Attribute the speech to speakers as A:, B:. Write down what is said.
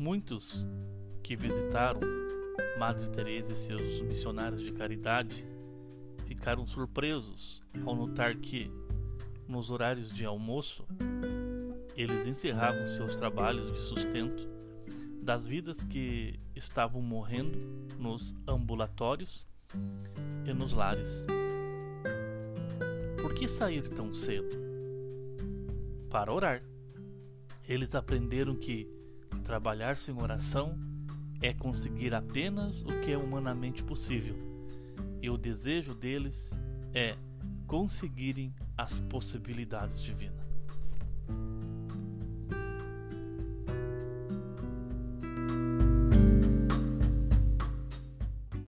A: amigos que visitaram Madre Teresa e seus missionários de caridade ficaram surpresos ao notar que, nos horários de almoço, eles encerravam seus trabalhos de sustento das vidas que estavam morrendo nos ambulatórios e nos lares. Por que sair tão cedo? Para orar. Eles aprenderam que trabalhar sem oração é conseguir apenas o que é humanamente possível, e o desejo deles é conseguirem as possibilidades divinas.